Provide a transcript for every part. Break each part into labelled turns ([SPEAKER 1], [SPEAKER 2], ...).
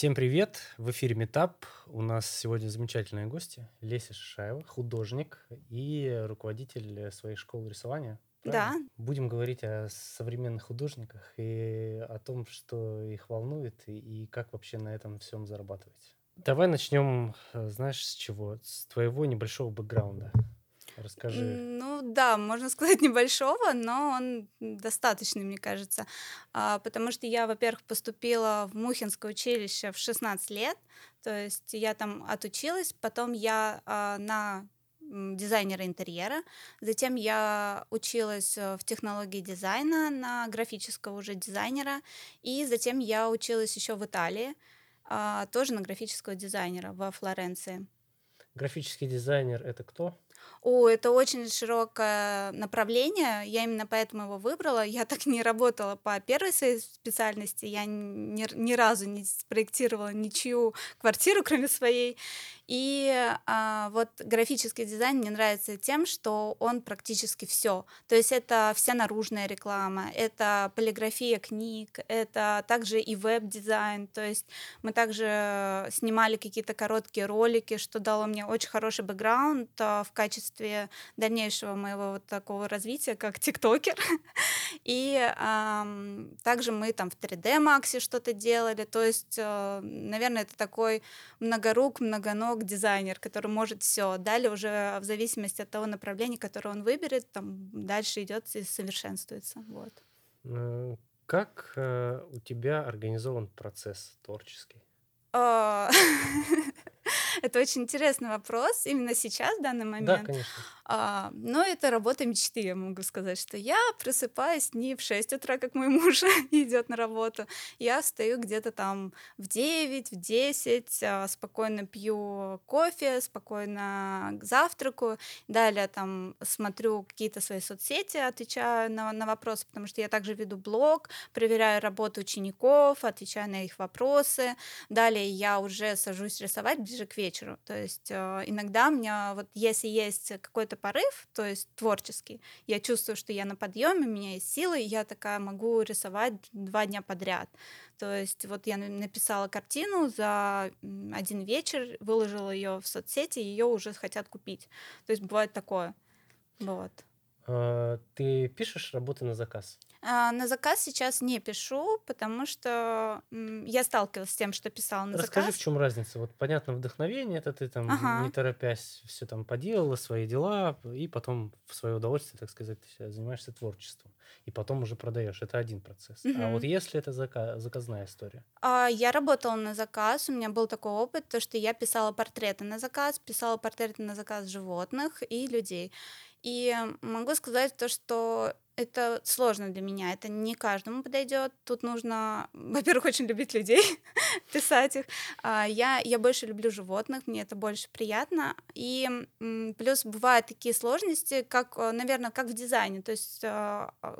[SPEAKER 1] Всем привет! В эфире Метап. У нас сегодня замечательные гости. Леся Шишаева, художник и руководитель своей школы рисования.
[SPEAKER 2] Да.
[SPEAKER 1] Будем говорить о современных художниках и о том, что их волнует и, и как вообще на этом всем зарабатывать. Давай начнем, э, знаешь, с чего? С твоего небольшого бэкграунда. Расскажи.
[SPEAKER 2] Ну да, можно сказать небольшого, но он достаточный, мне кажется. А, потому что я, во-первых, поступила в Мухинское училище в 16 лет, то есть я там отучилась, потом я а, на дизайнера интерьера. Затем я училась э, в технологии дизайна на графического уже дизайнера. И затем я училась еще в Италии, а, тоже на графического дизайнера во Флоренции.
[SPEAKER 1] Графический дизайнер это кто?
[SPEAKER 2] О, это очень широкое направление, я именно поэтому его выбрала. Я так не работала по первой своей специальности, я ни, ни разу не спроектировала ничью квартиру, кроме своей. И а, вот графический дизайн мне нравится тем, что он практически все. То есть это вся наружная реклама, это полиграфия книг, это также и веб-дизайн. То есть мы также снимали какие-то короткие ролики, что дало мне очень хороший бэкграунд а, в качестве дальнейшего моего вот такого развития, как тиктокер. И а, также мы там в 3D Max что-то делали. То есть, а, наверное, это такой многорук, многоног дизайнер, который может все. Далее уже в зависимости от того направления, которое он выберет, там дальше идет и совершенствуется. Вот.
[SPEAKER 1] Как э, у тебя организован процесс творческий?
[SPEAKER 2] А, это очень интересный вопрос именно сейчас, в данный момент.
[SPEAKER 1] Да, конечно.
[SPEAKER 2] А, но это работа мечты, я могу сказать, что я просыпаюсь не в 6 утра, как мой муж идет на работу. Я встаю где-то там в 9, в 10, а, спокойно пью кофе, спокойно завтраку. Далее там смотрю какие-то свои соцсети, отвечаю на, на вопросы, потому что я также веду блог, проверяю работу учеников, отвечаю на их вопросы. Далее я уже сажусь рисовать ближе к вечеру. То есть э, иногда у меня вот если есть какой-то порыв, то есть творческий, я чувствую, что я на подъеме, у меня есть силы, и я такая могу рисовать два дня подряд. То есть вот я написала картину за один вечер, выложила ее в соцсети, ее уже хотят купить. То есть бывает такое. Вот.
[SPEAKER 1] А, ты пишешь работы на заказ?
[SPEAKER 2] А, на заказ сейчас не пишу, потому что я сталкивалась с тем, что писала на
[SPEAKER 1] Расскажи,
[SPEAKER 2] заказ.
[SPEAKER 1] в чем разница? Вот понятно, вдохновение это ты там
[SPEAKER 2] Ага.
[SPEAKER 1] не торопясь все там поделала, свои дела, и потом в свое удовольствие, так сказать, ты занимаешься творчеством. И потом уже продаешь. Это один процесс. А вот если это зака- заказная история?
[SPEAKER 2] А, Я работала на заказ, у меня был такой опыт, то что я писала портреты на заказ, писала портреты на заказ животных и людей. И могу сказать то, что это сложно для меня, это не каждому подойдет. Тут нужно, во-первых, очень любить людей, писать их. А, Я, я больше люблю животных, мне это больше приятно. И плюс бывают такие сложности, как, наверное, как в дизайне. То есть а, а,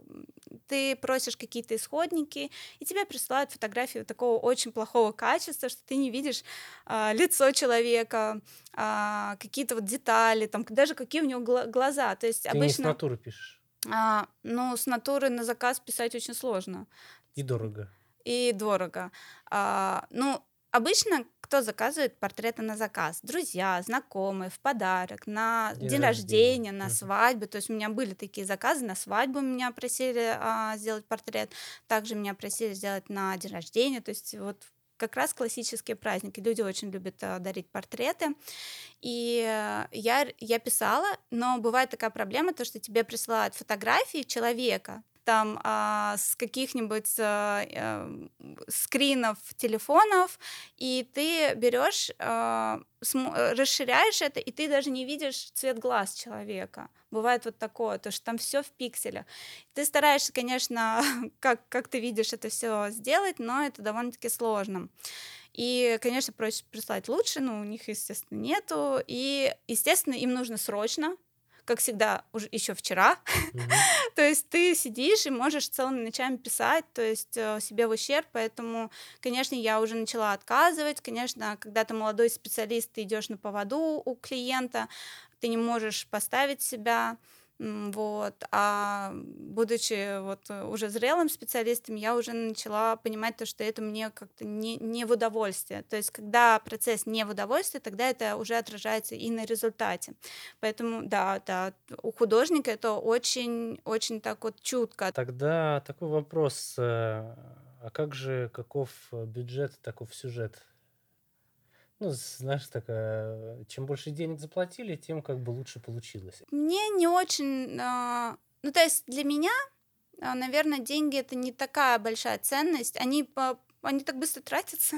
[SPEAKER 2] ты просишь какие-то исходники, и тебе присылают фотографию такого очень плохого качества, что ты не видишь а, лицо человека, какие-то вот детали, там даже какие у него гла- глаза. То есть
[SPEAKER 1] Ты не с
[SPEAKER 2] обычно,
[SPEAKER 1] натуры пишешь.
[SPEAKER 2] А, ну, с натуры на заказ писать очень сложно
[SPEAKER 1] И дорого.
[SPEAKER 2] и дорого. А, ну, обычно кто заказывает портреты на заказ? Друзья, знакомые, в подарок, на
[SPEAKER 1] День
[SPEAKER 2] день,
[SPEAKER 1] рождения.
[SPEAKER 2] рождения, на
[SPEAKER 1] Мгм.
[SPEAKER 2] свадьбы. То есть у меня были такие заказы, на свадьбу меня просили а, сделать портрет, также меня просили сделать на день рождения. То есть вот как раз классические праздники. Люди очень любят а, дарить портреты. И э, я, я писала, но бывает такая проблема, то, что тебе присылают фотографии человека, там а, с каких-нибудь а, э, скринов телефонов, и ты берешь, а, см- э, расширяешь это, и ты даже не видишь цвет глаз человека. Бывает вот такое, то что там все в пикселях. Ты стараешься, конечно, как, как ты видишь это все сделать, но это довольно-таки сложно. И, конечно, проще прислать лучше, но у них, естественно, нету. И, естественно, им нужно срочно, как всегда, уже еще вчера.
[SPEAKER 1] Мгм.
[SPEAKER 2] То есть ты сидишь и можешь целыми ночами писать, то есть э, себе в ущерб, поэтому, конечно, я уже начала отказывать. Конечно, когда ты молодой специалист, ты идешь на поводу у клиента, ты не можешь поставить себя Вот. А будучи вот уже зрелым специалистом, я уже начала понимать то, что это мне как-то не, не в удовольствие. То есть, когда процесс не в удовольствие, тогда это уже отражается и на результате. Поэтому, да, да, у художника это очень-очень так вот чутко.
[SPEAKER 1] Тогда такой вопрос. Э, а как же, каков бюджет, таков сюжет? Ну, знаешь, такая, чем больше денег заплатили, тем как бы лучше получилось.
[SPEAKER 2] Мне не очень... а, Ну, то есть для меня, а, наверное, деньги это не такая большая ценность. Они, по- они так быстро тратятся,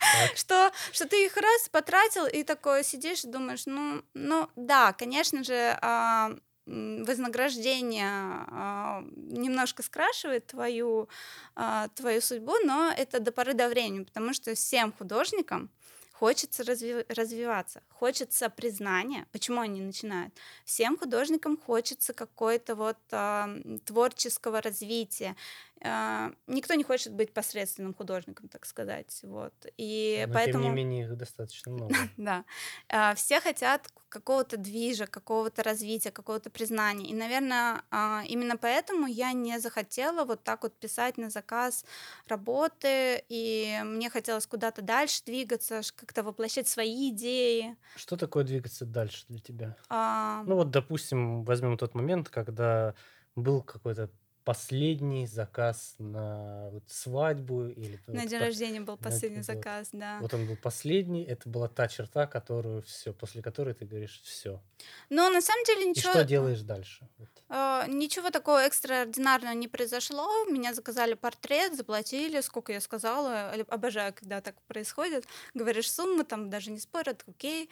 [SPEAKER 2] что, что ты их раз потратил и такое сидишь и думаешь, ну, ну да, конечно же, а, вознаграждение а, немножко скрашивает твою, а, твою судьбу, но это до поры до времени, потому что всем художникам хочется разви- развиваться, хочется признания. Почему они начинают? Всем художникам хочется какой-то вот э, творческого развития. Э, никто не хочет быть посредственным художником, так сказать. Вот. И
[SPEAKER 1] Но
[SPEAKER 2] поэтому...
[SPEAKER 1] тем не менее их достаточно много.
[SPEAKER 2] Да. Э, все хотят какого-то движа, какого-то развития, какого-то признания. И, наверное, а, именно поэтому я не захотела вот так вот писать на заказ работы, и мне хотелось куда-то дальше двигаться, как-то воплощать свои идеи.
[SPEAKER 1] Что такое двигаться дальше для тебя?
[SPEAKER 2] А,
[SPEAKER 1] Ну вот, допустим, возьмем тот момент, когда был какой-то последний заказ на вот свадьбу или
[SPEAKER 2] На
[SPEAKER 1] вот
[SPEAKER 2] день
[SPEAKER 1] та-
[SPEAKER 2] рождения был
[SPEAKER 1] на-
[SPEAKER 2] последний
[SPEAKER 1] вот.
[SPEAKER 2] заказ, да.
[SPEAKER 1] Вот он был последний, это была та черта, которую все, после которой ты говоришь все.
[SPEAKER 2] Но на самом деле
[SPEAKER 1] И
[SPEAKER 2] ничего,
[SPEAKER 1] что делаешь дальше? Вот.
[SPEAKER 2] а, ничего такого экстраординарного не произошло. Меня заказали портрет, заплатили, сколько я сказала. Обожаю, когда так происходит. Говоришь сумму, там даже не спорят, окей.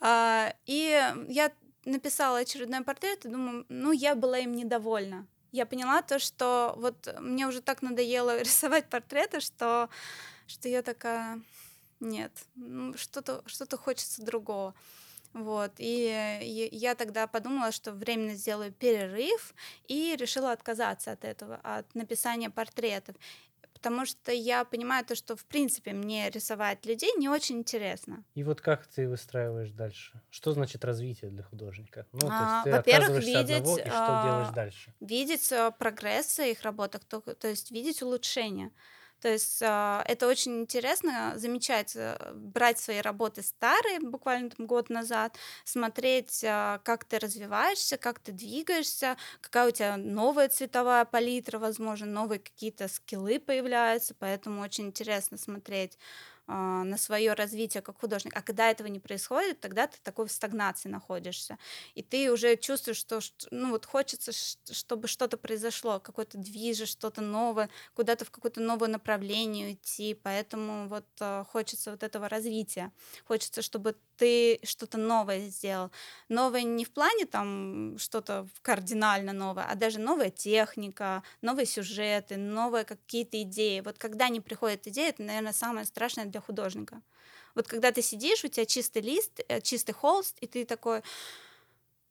[SPEAKER 2] А, И я написала очередной портрет и думаю, ну, я была им недовольна. Я поняла то, что вот мне уже так надоело рисовать портреты, что, что я такая, нет, ну, что-то что хочется другого. Вот, и я тогда подумала, что временно сделаю перерыв, и решила отказаться от этого, от написания портретов. Потому что я понимаю то, что в принципе мне рисовать людей не очень интересно.
[SPEAKER 1] И вот как ты выстраиваешь дальше? Что значит развитие для художника? Ну, то
[SPEAKER 2] А,
[SPEAKER 1] есть ты
[SPEAKER 2] во-первых,
[SPEAKER 1] от одного,
[SPEAKER 2] видеть,
[SPEAKER 1] и что делаешь
[SPEAKER 2] а,
[SPEAKER 1] дальше?
[SPEAKER 2] видеть э, прогресс в своих работах, то, то есть видеть улучшения. То есть а, это очень интересно замечать, э, брать свои работы старые, буквально там год назад, смотреть, а, как ты развиваешься, как ты двигаешься, какая у тебя новая цветовая палитра, возможно, новые какие-то скиллы появляются, поэтому очень интересно смотреть на свое развитие как художник. А когда этого не происходит, тогда ты такой в стагнации находишься. И ты уже чувствуешь, что ну, вот хочется, чтобы что-то произошло, какой-то движ, что-то новое, куда-то в какое-то новое направление идти. Поэтому вот а, хочется вот этого развития. Хочется, чтобы ты что-то новое сделал. Новое не в плане там что-то кардинально новое, а даже новая техника, новые сюжеты, новые какие-то идеи. Вот когда не приходят идеи, это, наверное, самое страшное для художника. Вот когда ты сидишь, у тебя чистый лист, э, чистый холст, и ты такой,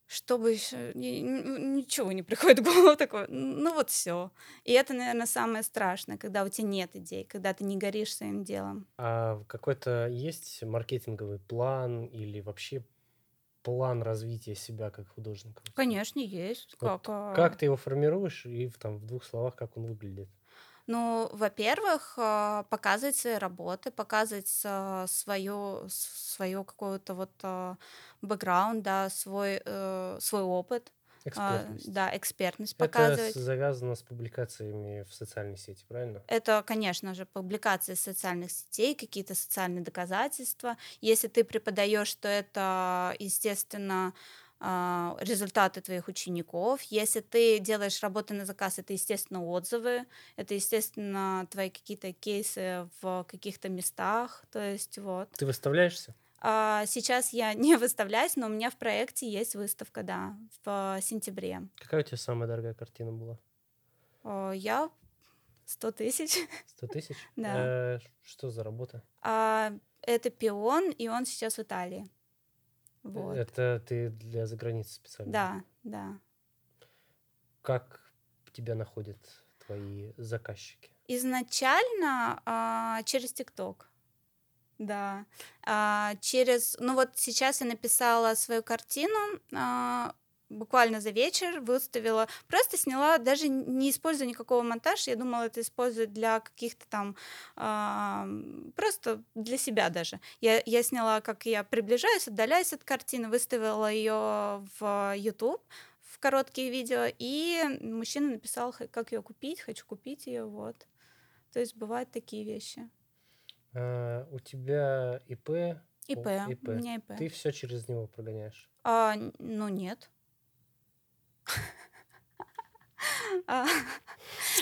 [SPEAKER 2] чтобы еще ничего не приходит в голову такое, ну вот все. И это, наверное, самое страшное, когда у тебя нет идей, когда ты не горишь своим делом.
[SPEAKER 1] А какой-то есть маркетинговый план или вообще план развития себя как художника?
[SPEAKER 2] Конечно, есть.
[SPEAKER 1] Вот
[SPEAKER 2] Как, а,
[SPEAKER 1] как ты его формируешь и там, в двух словах, как он выглядит?
[SPEAKER 2] Ну, во-первых, а, показывать свои работы, показывать свое, свое какое-то вот а, бэкграунд, да, свой, э, свой опыт, а,
[SPEAKER 1] Экспертность.
[SPEAKER 2] да, экспертность
[SPEAKER 1] Это
[SPEAKER 2] показывать.
[SPEAKER 1] с- завязано с публикациями в социальной сети, правильно?
[SPEAKER 2] Это, конечно же, публикации социальных сетей, какие-то социальные доказательства. Если ты преподаешь, то это, естественно, а, результаты твоих учеников. Если ты делаешь работы на заказ, это, естественно, отзывы, это, естественно, твои какие-то кейсы в каких-то местах. То есть вот.
[SPEAKER 1] Ты выставляешься?
[SPEAKER 2] А, Сейчас я не выставляюсь, но у меня в проекте есть выставка, да, в сентябре.
[SPEAKER 1] Какая у тебя самая дорогая картина была?
[SPEAKER 2] А, Я 100 тысяч.
[SPEAKER 1] 100 тысяч?
[SPEAKER 2] Да.
[SPEAKER 1] Э, Что за работа?
[SPEAKER 2] А, это пион, и он сейчас в Италии. Вот.
[SPEAKER 1] Это ты для заграницы специально?
[SPEAKER 2] Да, да.
[SPEAKER 1] Как тебя находят твои заказчики?
[SPEAKER 2] Изначально а, через ТикТок. Да. А, через. Ну вот сейчас я написала свою картину. а, буквально за вечер выставила, просто сняла, даже не используя никакого монтажа, я думала, это использовать для каких-то там, э, просто для себя даже. Я, я сняла, как я приближаюсь, отдаляюсь от картины, выставила ее в YouTube, в короткие видео, и мужчина написал, как ее купить, хочу купить ее, вот. То есть бывают такие вещи.
[SPEAKER 1] А, у тебя ИП?
[SPEAKER 2] ИП, ИП. У меня ИП.
[SPEAKER 1] Ты все через него прогоняешь?
[SPEAKER 2] А, ну нет.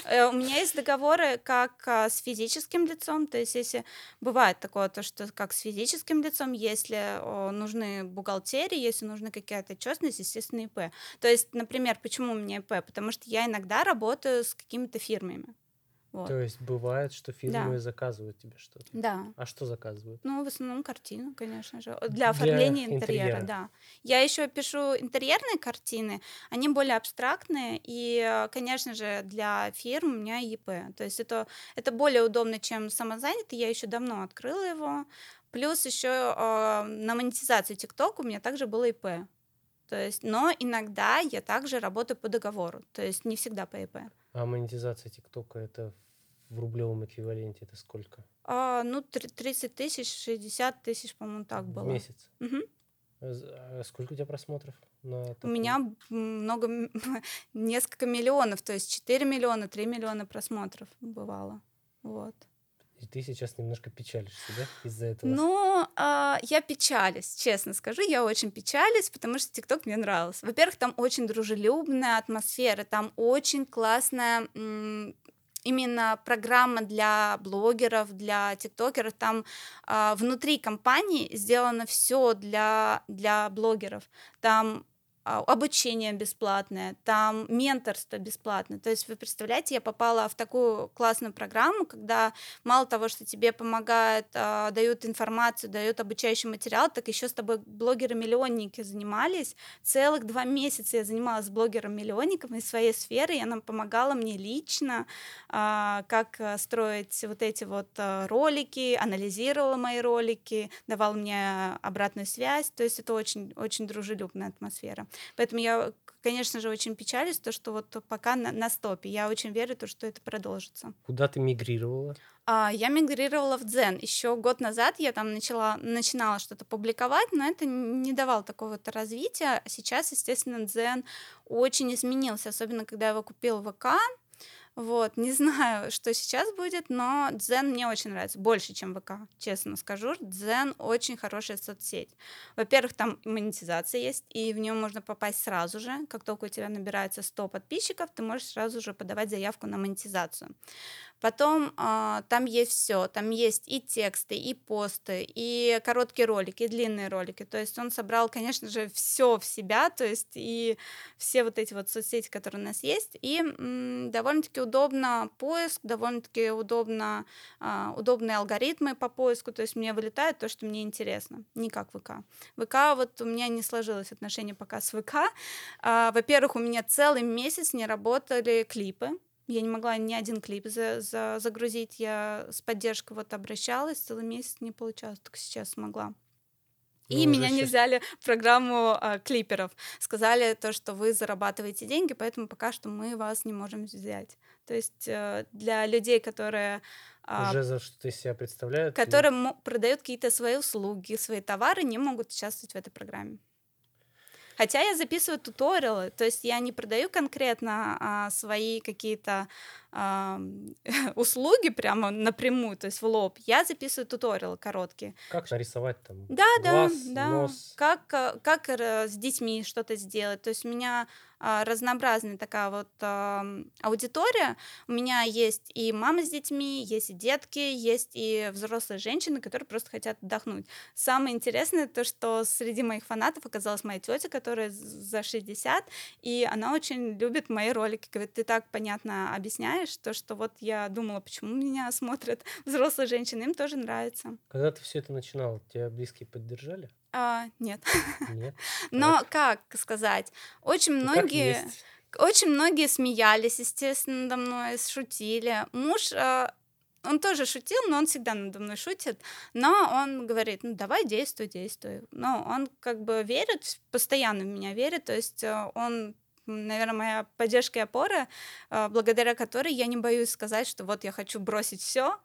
[SPEAKER 2] Э, у меня есть договоры как а, с физическим лицом, то есть если бывает такое, то что как с физическим лицом, если нужны бухгалтерии, если нужны какая-то отчетность, естественно, ИП. То есть, например, почему у меня ИП? Потому что я иногда работаю с какими-то фирмами.
[SPEAKER 1] Вот. То есть бывает, что фирмы да. заказывают тебе что-то?
[SPEAKER 2] Да.
[SPEAKER 1] А что заказывают?
[SPEAKER 2] Ну, в основном картину, конечно же. Для оформления Для интерьера, интерьера, да. Я еще пишу интерьерные картины, они более абстрактные, и, конечно же, для фирм у меня ЕП. То есть это, это более удобно, чем самозанятый. Я еще давно открыла его. Плюс еще э, на монетизацию ТикТок у меня также было ИП. То есть, но иногда я также работаю по договору, то есть не всегда по ИП.
[SPEAKER 1] А монетизация ТикТока это в рублевом эквиваленте это сколько?
[SPEAKER 2] А, ну, 30 тысяч, 60 тысяч, по-моему, так было. В
[SPEAKER 1] месяц?
[SPEAKER 2] Угу.
[SPEAKER 1] А сколько у тебя просмотров?
[SPEAKER 2] На у меня много, несколько миллионов, то есть 4 миллиона, 3 миллиона просмотров бывало. Вот.
[SPEAKER 1] И ты сейчас немножко печалишься, да, из-за этого?
[SPEAKER 2] Ну, э, я печалюсь, честно скажу, я очень печалюсь, потому что ТикТок мне нравился. Во-первых, там очень дружелюбная атмосфера, там очень классная именно программа для блогеров, для тиктокеров. Там э, внутри компании сделано все для, для блогеров. Там обучение бесплатное, там менторство бесплатное. То есть вы представляете, я попала в такую классную программу, когда мало того, что тебе помогают, а, дают информацию, дают обучающий материал, так еще с тобой блогеры-миллионники занимались. Целых два месяца я занималась блогером-миллионником из своей сферы, и она помогала мне лично, а, как строить вот эти вот ролики, анализировала мои ролики, давала мне обратную связь. То есть это очень, очень дружелюбная атмосфера. Поэтому я, конечно же, очень печалюсь, то, что вот пока на, на стопе. Я очень верю, то, что это продолжится.
[SPEAKER 1] Куда ты мигрировала?
[SPEAKER 2] А, я мигрировала в Дзен. Еще год назад я там начала, начинала что-то публиковать, но это не давало такого-то развития. Сейчас, естественно, Дзен очень изменился, особенно когда я его купил в ВК. Вот, не знаю, что сейчас будет, но Дзен мне очень нравится, больше, чем ВК, честно скажу. Дзен очень хорошая соцсеть. Во-первых, там монетизация есть, и в нее можно попасть сразу же. Как только у тебя набирается 100 подписчиков, ты можешь сразу же подавать заявку на монетизацию. Потом э, там есть все, там есть и тексты, и посты, и короткие ролики, и длинные ролики. То есть он собрал, конечно же, все в себя, то есть и все вот эти вот соцсети, которые у нас есть, и м, довольно-таки удобно поиск, довольно-таки удобно, э, удобные алгоритмы по поиску, то есть мне вылетает то, что мне интересно, не как ВК. ВК вот у меня не сложилось отношение пока с ВК. Э, во-первых, у меня целый месяц не работали клипы, я не могла ни один клип за, за, загрузить. Я с поддержкой вот обращалась, целый месяц не получалось, только сейчас смогла. И ну, меня не взяли в программу а, клиперов. Сказали то, что вы зарабатываете деньги, поэтому пока что мы вас не можем взять. То есть э, для людей, которые
[SPEAKER 1] а, уже за что из себя представляют,
[SPEAKER 2] которые или... продают какие-то свои услуги, свои товары, не могут участвовать в этой программе. Хотя я записываю туториалы, то есть я не продаю конкретно а, свои какие-то услуги прямо напрямую, то есть в лоб. Я записываю туториалы короткие.
[SPEAKER 1] Как нарисовать там
[SPEAKER 2] да,
[SPEAKER 1] глаз,
[SPEAKER 2] да, да.
[SPEAKER 1] нос?
[SPEAKER 2] Как, как с детьми что-то сделать. То есть у меня а, разнообразная такая вот а, аудитория. У меня есть и мамы с детьми, есть и детки, есть и взрослые женщины, которые просто хотят отдохнуть. Самое интересное то, что среди моих фанатов оказалась моя тетя, которая за 60, и она очень любит мои ролики. Говорит, ты так понятно объясняешь, то, что вот я думала, почему меня смотрят взрослые женщины, им тоже нравится.
[SPEAKER 1] Когда ты все это начинал, тебя близкие поддержали?
[SPEAKER 2] А, нет.
[SPEAKER 1] Нет.
[SPEAKER 2] Но как сказать, очень ну, многие, очень многие смеялись, естественно, надо мной, шутили. Муж, а, он тоже шутил, но он всегда надо мной шутит, но он говорит, ну давай действуй, действуй. Но он как бы верит, постоянно в меня верит, то есть э, он наверное, моя поддержка и опора, э, благодаря которой я не боюсь сказать, что вот я хочу бросить все,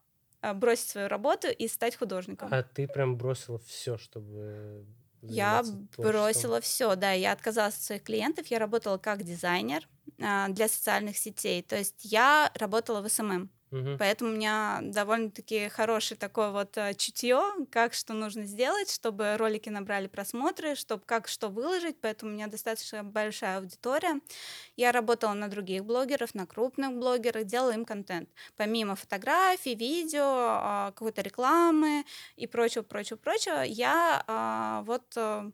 [SPEAKER 2] э, бросить свою работу и стать художником.
[SPEAKER 1] А ты прям бросила все, чтобы
[SPEAKER 2] я бросила все, да, я отказалась от своих клиентов, я работала как дизайнер а, для социальных сетей, то есть я работала в SMM. Угу. Поэтому у меня довольно-таки хорошее такое вот э, чутье, как что нужно сделать, чтобы ролики набрали просмотры, чтобы как что выложить. Поэтому у меня достаточно большая аудитория. Я работала на других блогеров, на крупных блогерах, делала им контент. Помимо фотографий, видео, а, какой-то рекламы и прочего, прочего, прочего, я вот э, а,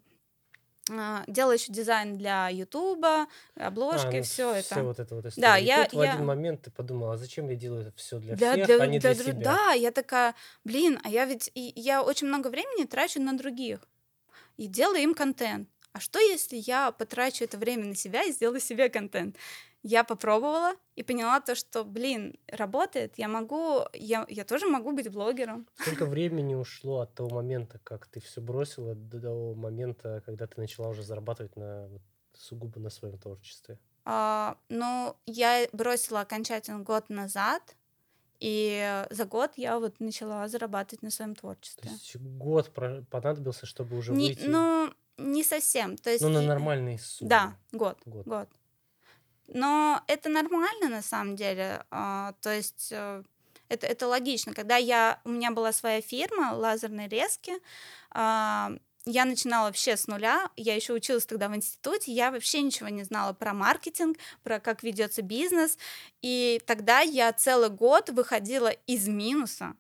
[SPEAKER 2] делала еще дизайн для Ютуба, обложки, а, ну, все это. Все
[SPEAKER 1] вот это вот история. Да, и я, тут в один момент ты подумала, а зачем я делаю это все для, для всех,
[SPEAKER 2] для,
[SPEAKER 1] а не
[SPEAKER 2] для,
[SPEAKER 1] для, себя?
[SPEAKER 2] Да, я такая, блин, а я ведь и, я очень много времени трачу на других и делаю им контент. А что если я потрачу это время на себя и сделаю себе контент? Я попробовала и поняла то, что, блин, работает, я могу, я, я тоже могу быть блогером.
[SPEAKER 1] Сколько времени ушло от того момента, как ты все бросила, до того момента, когда ты начала уже зарабатывать на сугубо на своем творчестве?
[SPEAKER 2] А, ну, я бросила окончательно год назад, и за год я вот начала зарабатывать на своем творчестве. То
[SPEAKER 1] есть год понадобился, чтобы уже не, выйти?
[SPEAKER 2] Ну, не совсем. То есть...
[SPEAKER 1] Ну, на нормальный суммы.
[SPEAKER 2] Да, год. Год. год. Но это нормально на самом деле. А, то есть э, это, это логично. Когда я, у меня была своя фирма лазерной резки, а, я начинала вообще с нуля, я еще училась тогда в институте, я вообще ничего не знала про маркетинг, про как ведется бизнес, и тогда я целый год выходила из минуса,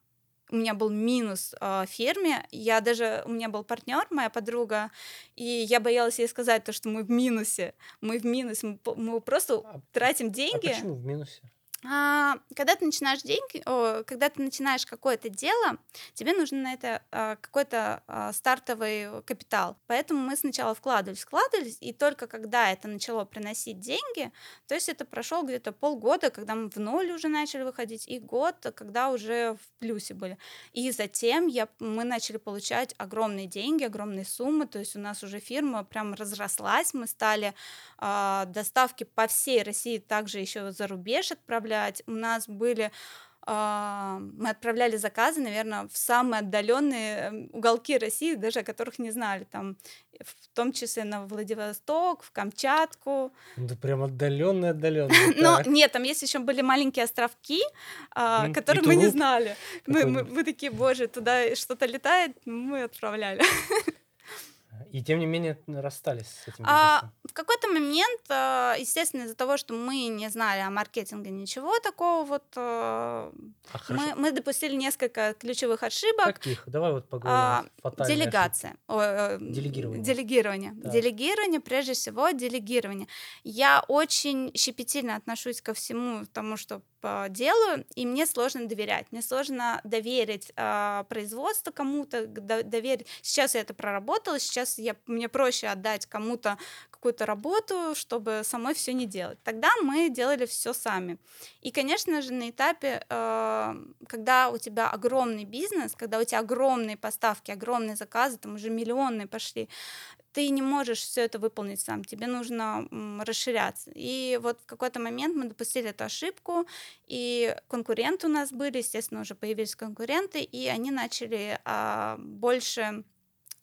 [SPEAKER 2] у меня был минус э, в фирме. Я даже, у меня был партнер, моя подруга, и я боялась ей сказать то, что мы в минусе. Мы в минусе, мы, мы просто а, тратим деньги. А
[SPEAKER 1] почему в минусе?
[SPEAKER 2] А, когда ты начинаешь деньги, когда ты начинаешь какое-то дело, тебе нужен на это а, какой-то а, стартовый капитал. Поэтому мы сначала вкладывались, вкладывались, и только когда это начало приносить деньги, то есть это прошел где-то полгода, когда мы в ноль уже начали выходить, и год, когда уже в плюсе были. И затем я, мы начали получать огромные деньги, огромные суммы, то есть у нас уже фирма прям разрослась, мы стали доставки по всей России, также еще за рубеж отправлять. У нас были а, мы отправляли заказы, наверное, в самые отдаленные эм, уголки России, даже о которых не знали, там, в том числе на Владивосток, в Камчатку.
[SPEAKER 1] Ну, да прям отдаленные, отдаленные.
[SPEAKER 2] Но нет, там есть еще были маленькие островки, а, которые мы не знали. Мы такие, боже, туда что-то летает, мы отправляли.
[SPEAKER 1] И тем не менее расстались с этим
[SPEAKER 2] а, В какой-то момент, а, естественно, из-за того, что мы не знали о маркетинге ничего такого, вот а, мы, мы допустили несколько ключевых ошибок.
[SPEAKER 1] Каких? Давай вот поговорим. А,
[SPEAKER 2] делегация. О,
[SPEAKER 1] э, делегирование.
[SPEAKER 2] Делегирование. Да. Делегирование, прежде всего, делегирование. Я очень щепетильно отношусь ко всему тому, что делаю, и мне сложно доверять. Мне сложно доверить э, производство кому-то, доверить. Сейчас я это проработала, сейчас я, мне проще отдать кому-то какую-то работу, чтобы самой все не делать. Тогда мы делали все сами. И, конечно же, на этапе, э, когда у тебя огромный бизнес, когда у тебя огромные поставки, огромные заказы, там уже миллионные пошли, ты не можешь все это выполнить сам, тебе нужно расширяться. И вот в какой-то момент мы допустили эту ошибку, и конкуренты у нас были, естественно, уже появились конкуренты, и они начали а, больше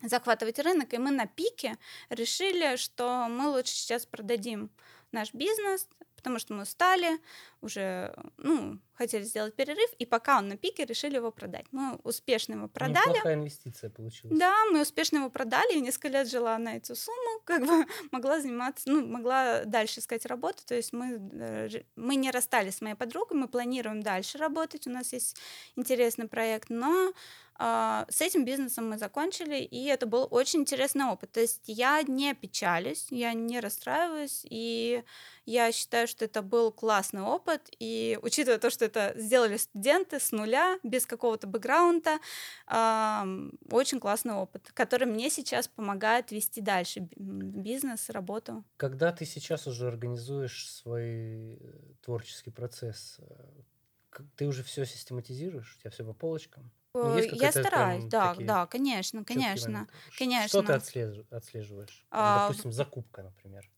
[SPEAKER 2] захватывать рынок, и мы на пике решили, что мы лучше сейчас продадим наш бизнес, потому что мы устали, уже, ну, хотели сделать перерыв, и пока он на пике, решили его продать. Мы успешно его продали.
[SPEAKER 1] Неплохая инвестиция получилась.
[SPEAKER 2] Да, мы успешно его продали, и несколько лет жила на эту сумму, как бы могла заниматься, ну, могла дальше искать работу, то есть мы, э, мы не расстались с моей подругой, мы планируем дальше работать, у нас есть интересный проект, но Uh, с этим бизнесом мы закончили, и это был очень интересный опыт. То есть я не печалюсь, я не расстраиваюсь, и я считаю, что это был классный опыт, и учитывая то, что это сделали студенты с нуля, без какого-то бэкграунда, uh, очень классный опыт, который мне сейчас помогает вести дальше бизнес, работу.
[SPEAKER 1] Когда ты сейчас уже организуешь свой э, творческий процесс, э, ты уже все систематизируешь, у тебя все по полочкам? Ну,
[SPEAKER 2] есть Я стараюсь, да, да, конечно, конечно, конечно.
[SPEAKER 1] Что ты отслеживаешь? А, допустим, закупка, например.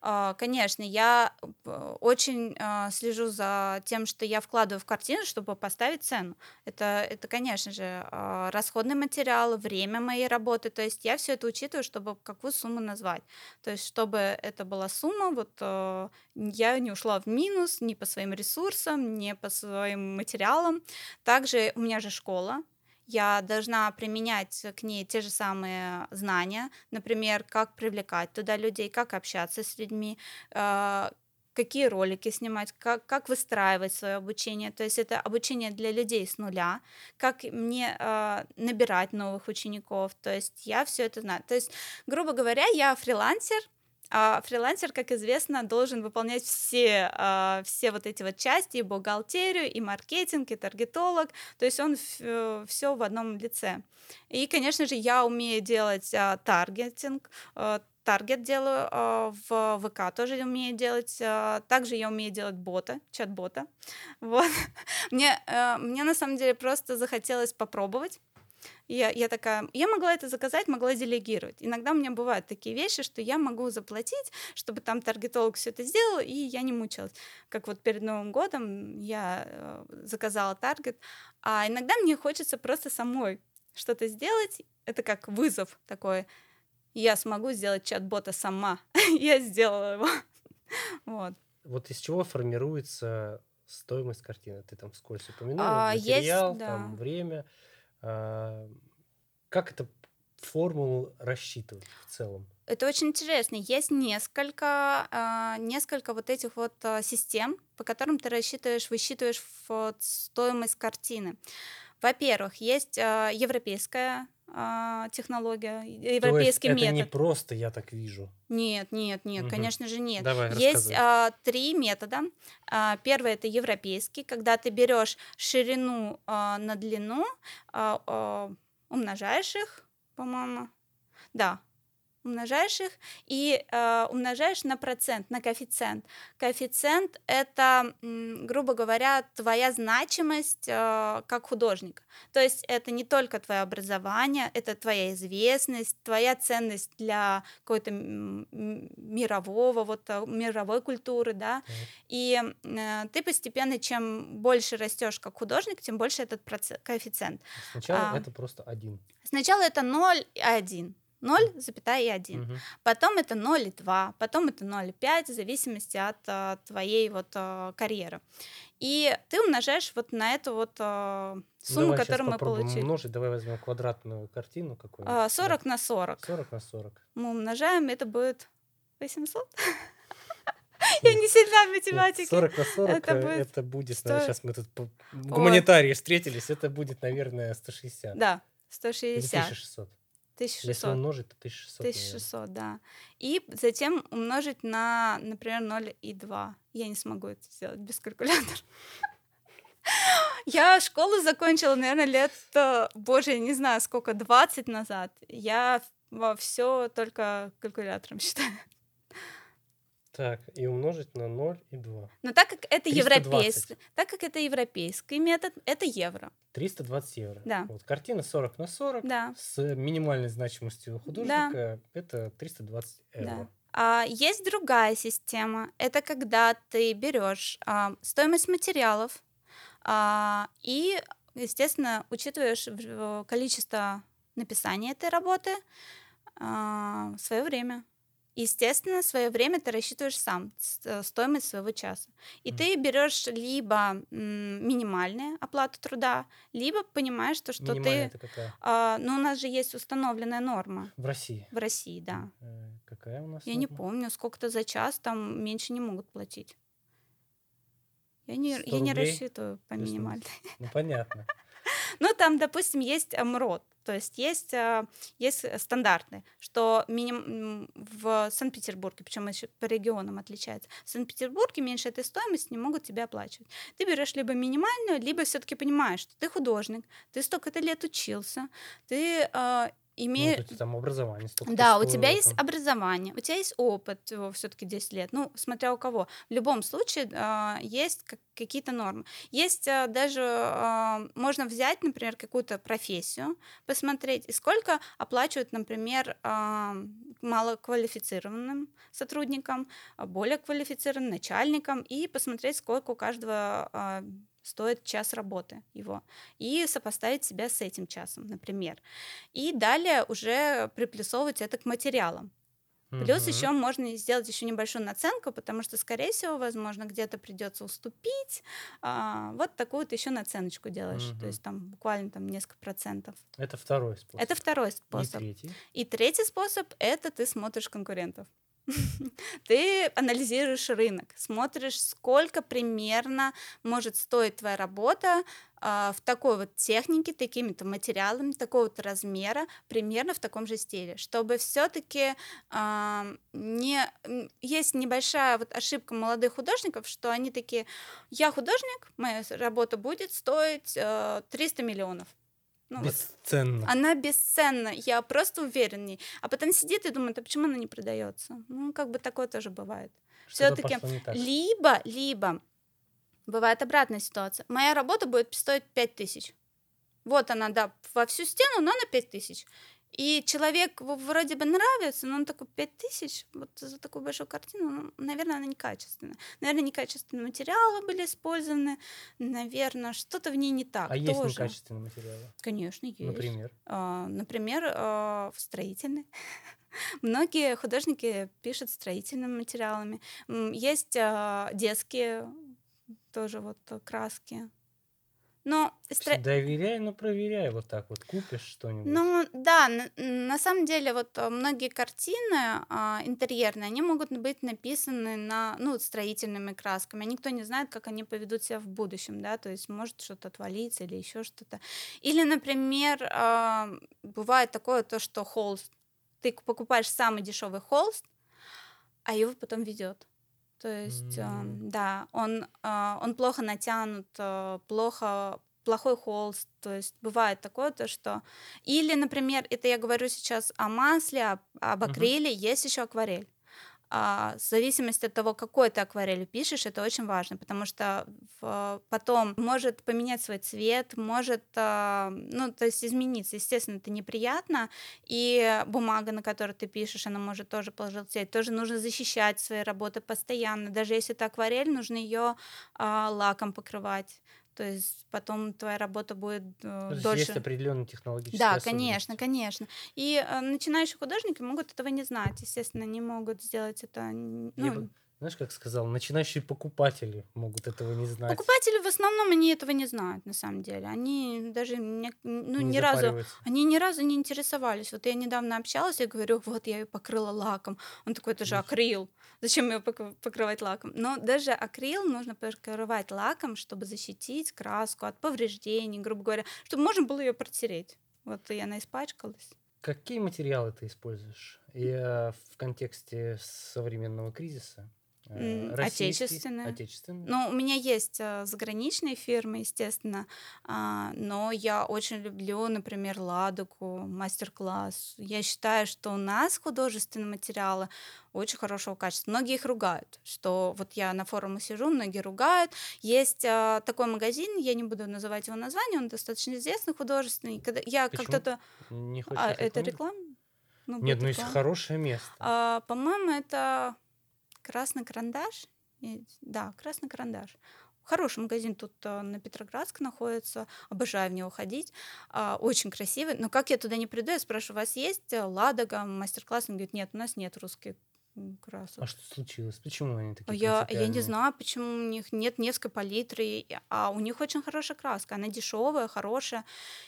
[SPEAKER 2] А, конечно, я очень а, слежу за тем, что я вкладываю в картину, чтобы поставить цену. Это, это конечно же, а, расходный материал, время моей работы. То есть я все это учитываю, чтобы какую сумму назвать. То есть чтобы это была сумма, вот я не ушла в минус ни по своим ресурсам, ни по своим материалам. Также у меня же школа, я должна применять к ней те же самые знания, например, как привлекать туда людей, как общаться с людьми, а, какие ролики снимать, как, как выстраивать свое обучение. То есть это обучение для людей с нуля, как мне э, набирать новых учеников. То есть я все это знаю. То есть, грубо говоря, я фрилансер, а фрилансер, как известно, должен выполнять все, а, все вот эти вот части, и бухгалтерию, и маркетинг, и таргетолог, то есть он все в одном лице. И, конечно же, я умею делать а, таргетинг, а, таргет делаю а, в ВК тоже умею делать. Также я умею делать бота, чат-бота. Вот. Мне, а, мне на самом деле просто захотелось попробовать. Я, я такая, я могла это заказать, могла делегировать. Иногда у меня бывают такие вещи, что я могу заплатить, чтобы там таргетолог все это сделал, и я не мучилась. Как вот перед Новым годом я э, заказала таргет, а иногда мне хочется просто самой что-то сделать. Это как вызов такой. Я смогу сделать чат-бота сама. я сделала его. вот.
[SPEAKER 1] Вот из чего формируется стоимость картины? Ты там вскользь упомянула, а, материал, есть, да. там время. А, как это формулу рассчитывать в целом?
[SPEAKER 2] Это очень интересно. Есть несколько, а, несколько вот этих вот а, систем, по которым ты рассчитываешь, высчитываешь стоимость картины. Во-первых, есть европейская технология, европейский
[SPEAKER 1] То
[SPEAKER 2] есть метод. Это
[SPEAKER 1] не просто я так вижу.
[SPEAKER 2] Нет, нет, нет, угу. конечно же нет.
[SPEAKER 1] Давай,
[SPEAKER 2] есть а, три метода. А, первый это европейский, когда ты берешь ширину а, на длину, а, а, умножаешь их, по-моему. Да, умножаешь их и э, умножаешь на процент, на коэффициент. Коэффициент — это, грубо говоря, твоя значимость э, как художника. То есть это не только твое образование, это твоя известность, твоя ценность для какой-то мирового, вот э, мировой культуры, да. И э, ты постепенно, чем больше растешь как художник, тем больше этот процент, коэффициент.
[SPEAKER 1] Сначала а, это просто один.
[SPEAKER 2] Сначала это 0 и 1. 0,1. Угу. Потом это 0,2, потом это 0,5, в зависимости от а, твоей вот а, карьеры. И ты умножаешь вот на эту вот а, сумму,
[SPEAKER 1] давай
[SPEAKER 2] которую мы получили.
[SPEAKER 1] умножить, давай возьмем квадратную картину какую-нибудь.
[SPEAKER 2] А, 40 да. на 40.
[SPEAKER 1] 40 на 40.
[SPEAKER 2] Мы умножаем, это будет 800. Я не сильна в математике.
[SPEAKER 1] 40 на 40 это будет, это будет 100... сейчас мы тут гуманитарии встретились, это будет, наверное, 160.
[SPEAKER 2] Да, 160. Или
[SPEAKER 1] 1600. 1600. Если умножить, то 1600.
[SPEAKER 2] 1600, да. И затем умножить на, например, 0,2. Я не смогу это сделать без калькулятора. Я школу закончила, наверное, лет, э, боже, я не знаю, сколько, 20 назад. Я во все только калькулятором считаю.
[SPEAKER 1] Так, и умножить на 0 и 2.
[SPEAKER 2] Но так как это европейский, так как это европейский метод, это евро.
[SPEAKER 1] 320 евро.
[SPEAKER 2] Да.
[SPEAKER 1] Вот картина 40 на 40
[SPEAKER 2] да.
[SPEAKER 1] с минимальной значимостью художника да. это 320 евро. Да.
[SPEAKER 2] А, есть другая система. Это когда ты берешь а, стоимость материалов а, и, естественно, учитываешь количество написания этой работы, а, свое время. Естественно, свое время ты рассчитываешь сам, э, стоимость своего часа. И mm. ты берешь либо минимальную оплату труда, либо понимаешь, что, что ты... А, ну, у нас же есть установленная норма.
[SPEAKER 1] В России?
[SPEAKER 2] В России, да.
[SPEAKER 1] Э, какая у нас
[SPEAKER 2] Я
[SPEAKER 1] норма?
[SPEAKER 2] не помню, сколько-то за час там меньше не могут платить. Я не, я не рассчитываю по минимальной.
[SPEAKER 1] Ну, понятно.
[SPEAKER 2] Ну, там, допустим, есть МРОД, то есть есть, а, есть стандарты, что миним... в Санкт-Петербурге, причем еще по регионам отличается, в Санкт-Петербурге меньше этой стоимости не могут тебе оплачивать. Ты берешь либо минимальную, либо все-таки понимаешь, что ты художник, ты столько-то лет учился, ты э, имею...
[SPEAKER 1] Ну, то есть там образование столько
[SPEAKER 2] Да, у тебя есть
[SPEAKER 1] там.
[SPEAKER 2] образование, у тебя есть опыт, все-таки 10 лет, ну, смотря у кого. В любом случае а, есть как- какие-то нормы. Есть а, даже, а, можно взять, например, какую-то профессию, посмотреть, и сколько оплачивают, например, а, малоквалифицированным сотрудникам, более квалифицированным начальникам, и посмотреть, сколько у каждого а, стоит час работы его, и сопоставить себя с этим часом, например. И далее уже приплюсовывать это к материалам. Плюс
[SPEAKER 1] Мгм.
[SPEAKER 2] еще можно сделать еще небольшую наценку, потому что, скорее всего, возможно, где-то придется уступить. А, вот такую вот еще наценочку делаешь. То
[SPEAKER 1] Мгм.
[SPEAKER 2] есть там буквально там несколько процентов.
[SPEAKER 1] Это второй способ.
[SPEAKER 2] Это второй
[SPEAKER 1] И
[SPEAKER 2] способ.
[SPEAKER 1] третий.
[SPEAKER 2] И третий способ это ты смотришь конкурентов. Ты анализируешь рынок, смотришь, сколько примерно может стоить твоя работа а, в такой вот технике, такими-то материалами, такого вот размера, примерно в таком же стиле, чтобы все-таки не м, есть небольшая вот ошибка молодых художников, что они такие, я художник, моя работа будет стоить э, 300 миллионов. Ну, вот.
[SPEAKER 1] Бесценно.
[SPEAKER 2] Она бесценна, я просто уверен в ней. А потом сидит и думает, а почему она не продается? Ну, как бы такое тоже бывает.
[SPEAKER 1] Так.
[SPEAKER 2] Либо, либо бывает обратная ситуация. Моя работа будет стоить 5000. Вот она, да, во всю стену, но на 5000. И человек вроде бы нравится, но он такой 5000, вот за такую большую картину, ну, наверное, она некачественная. Наверное, некачественные материалы были использованы, наверное, что-то в ней не так
[SPEAKER 1] А есть
[SPEAKER 2] тоже.
[SPEAKER 1] некачественные материалы?
[SPEAKER 2] Конечно, есть.
[SPEAKER 1] Например?
[SPEAKER 2] А, Например, а, в строительной. Многие художники пишут строительными материалами. Есть а, детские тоже вот а, краски. Но стро-
[SPEAKER 1] Доверяй, но проверяй вот так вот. Купишь что-нибудь.
[SPEAKER 2] ну да, на, на самом деле вот а, многие картины а, интерьерные, они могут быть написаны на, ну, строительными красками. А Никто не знает, как они поведут себя в будущем, да, то есть может что-то отвалиться или еще что-то. Или, например, а, бывает такое то, что холст, ты покупаешь самый дешевый холст, а его потом ведет. То есть,
[SPEAKER 1] М.
[SPEAKER 2] да, он, а, он плохо натянут, а, плохо плохой холст, то есть бывает такое то, что или, например, это я говорю сейчас о масле, об, акриле, есть еще акварель. А, в зависимости от того, какой ты акварелью пишешь, это очень важно, потому что в- потом может поменять свой цвет, может, а, ну, то есть измениться. Естественно, это неприятно, и бумага, на которой ты пишешь, она может тоже пожелтеть. Тоже нужно защищать свои работы постоянно. Даже если это акварель, нужно ее лаком покрывать. То есть потом твоя работа будет э,
[SPEAKER 1] То
[SPEAKER 2] дольше.
[SPEAKER 1] есть определенные технологические
[SPEAKER 2] Да, конечно, конечно. И э, начинающие художники могут этого не знать. Естественно, не могут сделать это. Ну,
[SPEAKER 1] бы, знаешь, как сказал, начинающие покупатели могут этого не знать.
[SPEAKER 2] покупатели в основном они этого не знают, на самом деле. Они даже не, ну,
[SPEAKER 1] не
[SPEAKER 2] ни разу. Они ни разу не интересовались. Вот я недавно общалась, я говорю, вот я ее покрыла лаком. Он такой, это же акрил. Зачем ее пок- покрывать лаком? Но даже акрил нужно покрывать лаком, чтобы защитить краску от повреждений, грубо говоря, чтобы можно было ее протереть. Вот и она испачкалась.
[SPEAKER 1] Какие материалы ты используешь? И э, в контексте современного кризиса?
[SPEAKER 2] Отечественные.
[SPEAKER 1] отечественный?
[SPEAKER 2] Ну, у меня есть а, заграничные фирмы, естественно, а, но я очень люблю, например, Ладоку, мастер-класс. Я считаю, что у нас художественные материалы очень хорошего качества. Многие их ругают, что вот я на форуме сижу, многие ругают. Есть а, такой магазин, я не буду называть его название, он достаточно известный, художественный. Когда я как-то...
[SPEAKER 1] Не
[SPEAKER 2] А, это реклама? Ну,
[SPEAKER 1] Нет, ну
[SPEAKER 2] реклама.
[SPEAKER 1] хорошее место.
[SPEAKER 2] А, по-моему, это красный карандаш. И- Да, красный карандаш. Хороший магазин тут а, на Петроградск находится. Обожаю в него ходить. А, очень красивый. Но как я туда не приду, я спрашиваю, у вас есть э, Ладога, мастер-класс? Он говорит, нет, у нас нет русских красок.
[SPEAKER 1] А что случилось? Почему они
[SPEAKER 2] А
[SPEAKER 1] такие
[SPEAKER 2] Я, я не знаю, почему у них нет несколько палитры, а у них очень хорошая краска, она дешевая, хорошая,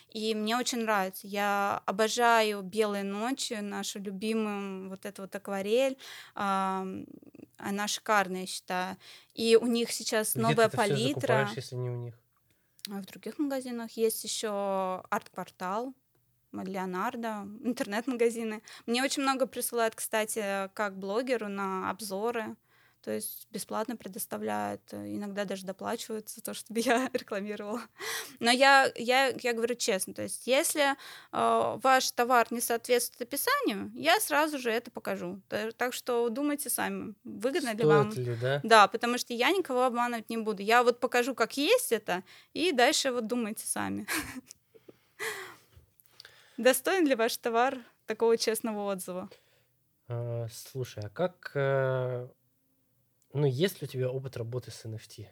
[SPEAKER 2] и мне очень нравится. Я обожаю белые ночи, нашу любимую вот эту вот акварель, ам, она шикарная, я считаю. И у них сейчас
[SPEAKER 1] Где
[SPEAKER 2] новая
[SPEAKER 1] ты
[SPEAKER 2] палитра.
[SPEAKER 1] закупаешь, если не у них?
[SPEAKER 2] А В других магазинах есть еще арт-квартал, Леонардо, интернет-магазины. Мне очень много присылают, кстати, как блогеру на обзоры. то есть бесплатно предоставляют, иногда даже доплачивают за то, чтобы я рекламировала. Но я, я, я говорю честно, то есть если э, ваш товар не соответствует описанию, я сразу же это покажу. Так что думайте сами, выгодно
[SPEAKER 1] Стоит
[SPEAKER 2] ли вам.
[SPEAKER 1] ли, да?
[SPEAKER 2] Да, потому что я никого обманывать не буду. Я вот покажу, как есть это, и дальше вот думайте сами. Достоин ли ваш товар такого честного отзыва?
[SPEAKER 1] А, слушай, а как... э, Ну, есть ли у тебя опыт работы с NFT?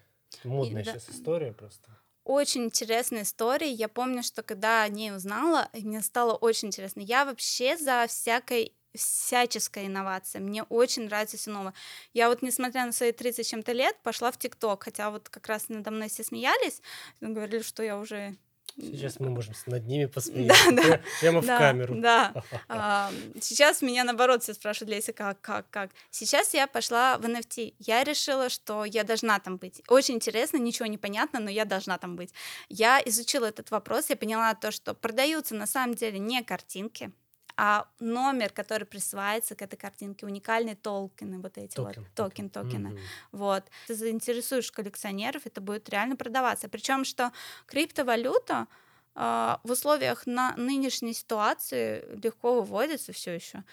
[SPEAKER 1] Модная сейчас история просто.
[SPEAKER 2] Очень интересная история. Я помню, что когда о ней узнала, мне стало очень интересно. Я вообще за всякой всяческая инновация. Мне очень нравится все новое. Я вот, несмотря на свои 30 чем-то лет, пошла в ТикТок, хотя вот как раз надо мной все смеялись, говорили, что я уже
[SPEAKER 1] Сейчас мы можем над ними посмеяться.
[SPEAKER 2] да,
[SPEAKER 1] Пря- Прямо в
[SPEAKER 2] да,
[SPEAKER 1] камеру.
[SPEAKER 2] Да. А, Сейчас меня наоборот все спрашивают, Леся, как, как, как. Сейчас я пошла в NFT. Я решила, что я должна там быть. Очень интересно, ничего не понятно, но я должна там быть. Я изучила этот вопрос, я поняла то, что продаются на самом деле не картинки, а номер, который присваивается к этой картинке, уникальные токены, вот эти
[SPEAKER 1] Токен,
[SPEAKER 2] вот, токен, токены.
[SPEAKER 1] Мгм.
[SPEAKER 2] Вот. Ты заинтересуешь коллекционеров, это будет реально продаваться. Причем, что криптовалюта а, в условиях на нынешней ситуации легко выводится все еще.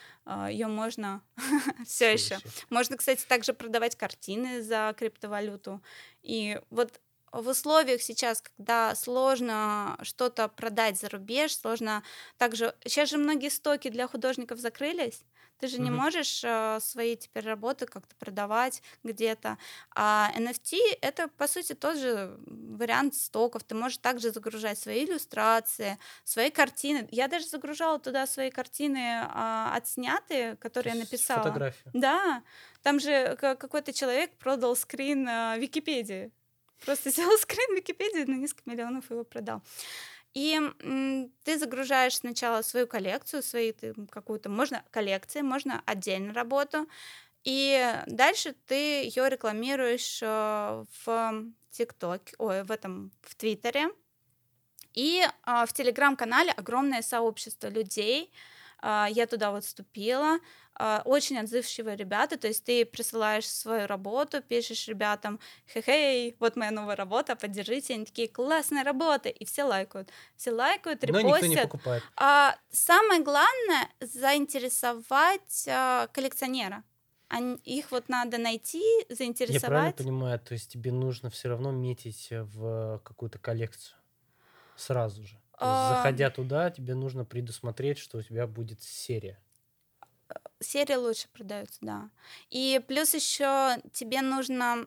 [SPEAKER 2] Ее можно все еще. Можно, кстати, также продавать картины за криптовалюту. И вот в условиях сейчас, когда сложно что-то продать за рубеж, сложно также... Сейчас же многие стоки для художников закрылись. Ты же не
[SPEAKER 1] Мгм.
[SPEAKER 2] можешь э, свои теперь работы как-то продавать где-то. А NFT — это, по сути, тот же вариант стоков. Ты можешь также загружать свои иллюстрации, свои картины. Я даже загружала туда свои картины а, отснятые,
[SPEAKER 1] то
[SPEAKER 2] которые я написала.
[SPEAKER 1] Фотографию.
[SPEAKER 2] Да, там же ка- какой-то человек продал скрин э, Википедии. Просто сделал скрин Википедии, на несколько миллионов его продал. И ты загружаешь сначала свою коллекцию, свои ты какую-то, можно коллекции, можно отдельно работу, и дальше ты ее рекламируешь э, в ТикТоке, ой, в этом, в Твиттере. И а, в Телеграм-канале огромное сообщество людей. А, я туда вот вступила. А, очень отзывчивые ребята, то есть ты присылаешь свою работу, пишешь ребятам, хе-хей, вот моя новая работа, поддержите, они такие, классная работа, и все лайкают. Все лайкают,
[SPEAKER 1] Но никто не
[SPEAKER 2] репостят.
[SPEAKER 1] покупает.
[SPEAKER 2] А самое главное заинтересовать а, коллекционера. Ань- их вот надо найти,
[SPEAKER 1] Я правильно
[SPEAKER 2] заинтересовать.
[SPEAKER 1] понимаю, то есть тебе нужно все равно метить в какую-то коллекцию сразу же.
[SPEAKER 2] А,
[SPEAKER 1] заходя туда, тебе нужно предусмотреть, что у тебя будет серия.
[SPEAKER 2] Серии лучше продаются, да. И плюс еще тебе нужно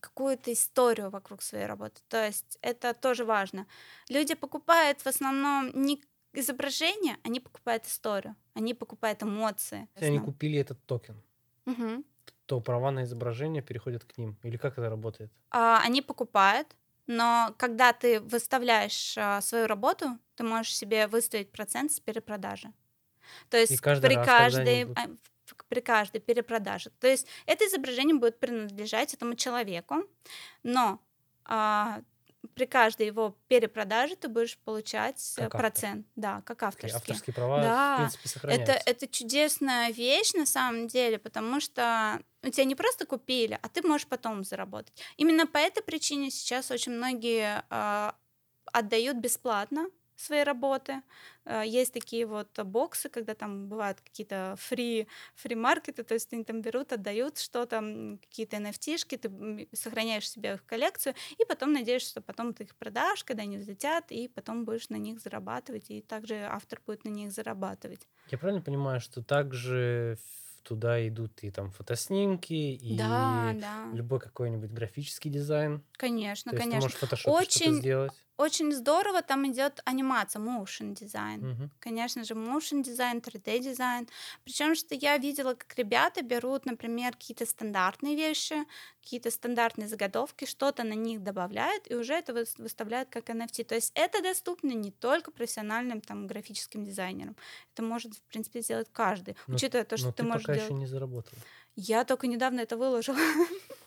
[SPEAKER 2] какую-то историю вокруг своей работы. То есть это тоже важно. Люди покупают в основном не изображение, они покупают историю, они покупают эмоции.
[SPEAKER 1] Если они купили этот токен,
[SPEAKER 2] Мгм.
[SPEAKER 1] то права на изображение переходят к ним. Или как это работает?
[SPEAKER 2] А, они покупают, но когда ты выставляешь а, свою работу, ты можешь себе выставить процент с перепродажи. То есть
[SPEAKER 1] каждый
[SPEAKER 2] при каждой а, при каждой перепродаже. То есть это изображение будет принадлежать этому человеку, но а, при каждой его перепродаже ты будешь получать э,
[SPEAKER 1] Как автор.
[SPEAKER 2] процент, да, как авторский.
[SPEAKER 1] Авторские права,
[SPEAKER 2] Да,
[SPEAKER 1] в принципе,
[SPEAKER 2] Это,
[SPEAKER 1] сохраняются.
[SPEAKER 2] это чудесная вещь на самом деле, потому что у тебя не просто купили, а ты можешь потом заработать. Именно по этой причине сейчас очень многие а, отдают бесплатно свои работы. А, Есть такие вот боксы, когда там бывают какие-то фри, фри-маркеты, то есть они там берут, отдают что-то, какие-то NFT-шки, ты сохраняешь себе их в коллекцию, и потом надеешься, что потом ты их продашь, когда они взлетят, и потом будешь на них зарабатывать, и также автор будет на них зарабатывать.
[SPEAKER 1] Я правильно понимаю, что также туда идут и там фотоснимки, и
[SPEAKER 2] Да, да,
[SPEAKER 1] любой какой-нибудь графический дизайн.
[SPEAKER 2] конечно,
[SPEAKER 1] То есть ты
[SPEAKER 2] конечно.
[SPEAKER 1] можешь в фотошопе что-то
[SPEAKER 2] Очень-
[SPEAKER 1] сделать.
[SPEAKER 2] Очень здорово там идет анимация, motion дизайн.
[SPEAKER 1] Мгм.
[SPEAKER 2] Конечно же, motion дизайн, 3D дизайн. Причем, что я видела, как ребята берут, например, какие-то стандартные вещи, какие-то стандартные заготовки, что-то на них добавляют и уже это выс- выставляют как NFT. То есть это доступно не только профессиональным там графическим дизайнерам. Это может, в принципе, сделать каждый.
[SPEAKER 1] Но-
[SPEAKER 2] Учитывая то, что
[SPEAKER 1] Но
[SPEAKER 2] ты
[SPEAKER 1] ты
[SPEAKER 2] можешь
[SPEAKER 1] пока
[SPEAKER 2] делать.
[SPEAKER 1] еще не заработал.
[SPEAKER 2] Я только недавно это выложила.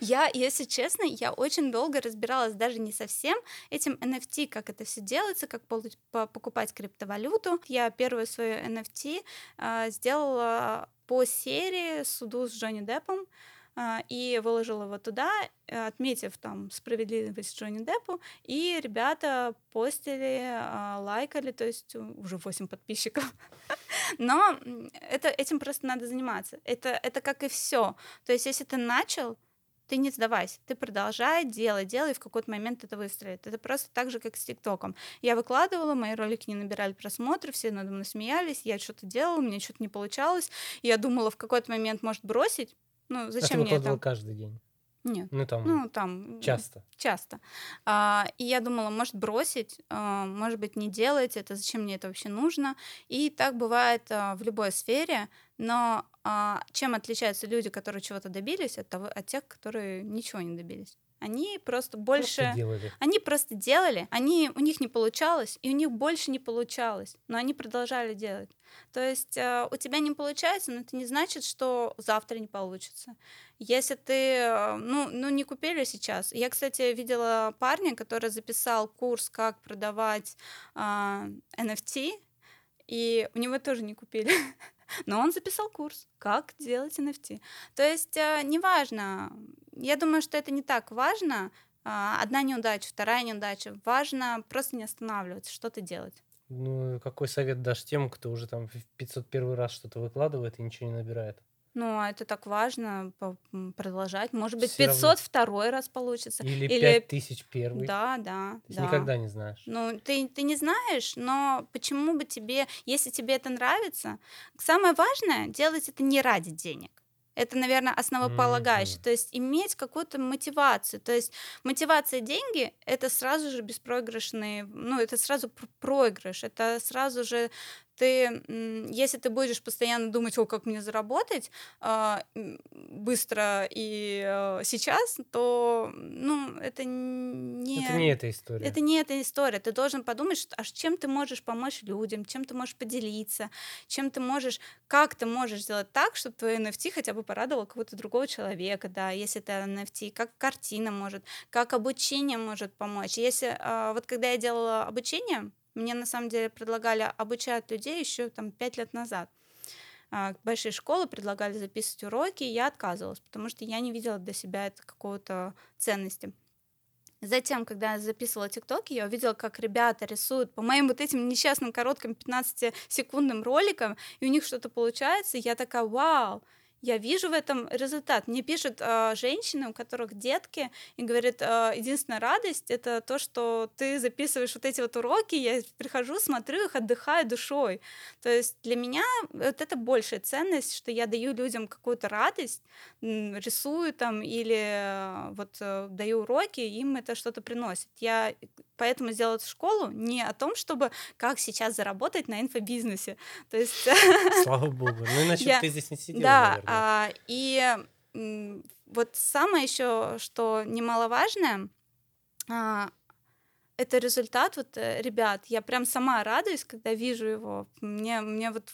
[SPEAKER 2] Я, если честно, я очень долго разбиралась даже не совсем этим NFT, как это все делается, как покупать криптовалюту. Я первую свою NFT а, сделала по серии суду с Джонни Деппом. а, и выложил его туда, отметив там справедливость Джонни Деппу, и ребята постили, а, лайкали, то есть уже 8 подписчиков. Но это, этим просто надо заниматься. Это, это как и все. То есть если ты начал, ты не сдавайся, ты продолжай делать, делай, и в какой-то момент это выстрелит. Это просто так же, как с ТикТоком. Я выкладывала, мои ролики не набирали просмотры, все надо мной смеялись, я что-то делала, мне что-то не получалось. Я думала в какой-то момент, может, бросить. Ну, зачем
[SPEAKER 1] а
[SPEAKER 2] ты мне это?
[SPEAKER 1] каждый день?
[SPEAKER 2] Нет.
[SPEAKER 1] Ну, там,
[SPEAKER 2] ну, там
[SPEAKER 1] часто.
[SPEAKER 2] Часто. А, и я думала, может, бросить, а, может быть, не делать это, зачем мне это вообще нужно. И так бывает а, в любой сфере. Но чем отличаются люди, которые чего-то добились, от, того, от тех, которые ничего не добились? Они просто больше...
[SPEAKER 1] Просто делали.
[SPEAKER 2] Они просто делали, они, у них не получалось, и у них больше не получалось, но они продолжали делать. То есть э, у тебя не получается, но это не значит, что завтра не получится. Если ты, э, ну, ну не купили сейчас. Я, кстати, видела парня, который записал курс, как продавать э, NFT, и у него тоже не купили. Но он записал курс, как делать NFT. То есть э, неважно, я думаю, что это не так важно. А, одна неудача, вторая неудача. Важно просто не останавливаться, что-то делать.
[SPEAKER 1] Ну, какой совет дашь тем, кто уже там в 501 раз что-то выкладывает и ничего не набирает?
[SPEAKER 2] Ну, а это так важно продолжать. Может быть, Всё 502 равно. раз получится.
[SPEAKER 1] Или, Или 5001.
[SPEAKER 2] Да, да.
[SPEAKER 1] Ты
[SPEAKER 2] да.
[SPEAKER 1] никогда не знаешь.
[SPEAKER 2] Ну, ты, ты не знаешь, но почему бы тебе, если тебе это нравится, самое важное делать это не ради денег. Это, наверное, основополагающее. Mm-hmm. То есть иметь какую-то мотивацию. То есть мотивация деньги — это сразу же беспроигрышный, ну, это сразу проигрыш, это сразу же ты, если ты будешь постоянно думать, о, как мне заработать э, быстро и э, сейчас, то, ну, это не...
[SPEAKER 1] Это не эта история.
[SPEAKER 2] Это не эта история. Ты должен подумать, а чем ты можешь помочь людям, чем ты можешь поделиться, чем ты можешь, как ты можешь сделать так, чтобы твой NFT хотя бы порадовал кого-то другого человека, да, если это NFT, как картина может, как обучение может помочь. Если, э, вот когда я делала обучение, мне на самом деле предлагали обучать людей еще там пять лет назад. А, большие школы предлагали записывать уроки, и я отказывалась, потому что я не видела для себя это какого-то ценности. Затем, когда я записывала ТикТоки, я увидела, как ребята рисуют по моим вот этим несчастным коротким 15-секундным роликам, и у них что-то получается, и я такая, вау, я вижу в этом результат. Мне пишут э, женщины, у которых детки, и говорят, э, единственная радость это то, что ты записываешь вот эти вот уроки, я прихожу, смотрю их, отдыхаю душой. То есть для меня вот это большая ценность, что я даю людям какую-то радость, рисую там или вот э, даю уроки, им это что-то приносит. Я поэтому сделала школу не о том, чтобы как сейчас заработать на инфобизнесе. То есть...
[SPEAKER 1] Слава богу. Ну, иначе я... ты здесь не сидела,
[SPEAKER 2] Да, а, и вот самое еще, что немаловажное, а, это результат вот э, ребят. Я прям сама радуюсь, когда вижу его. Мне, мне вот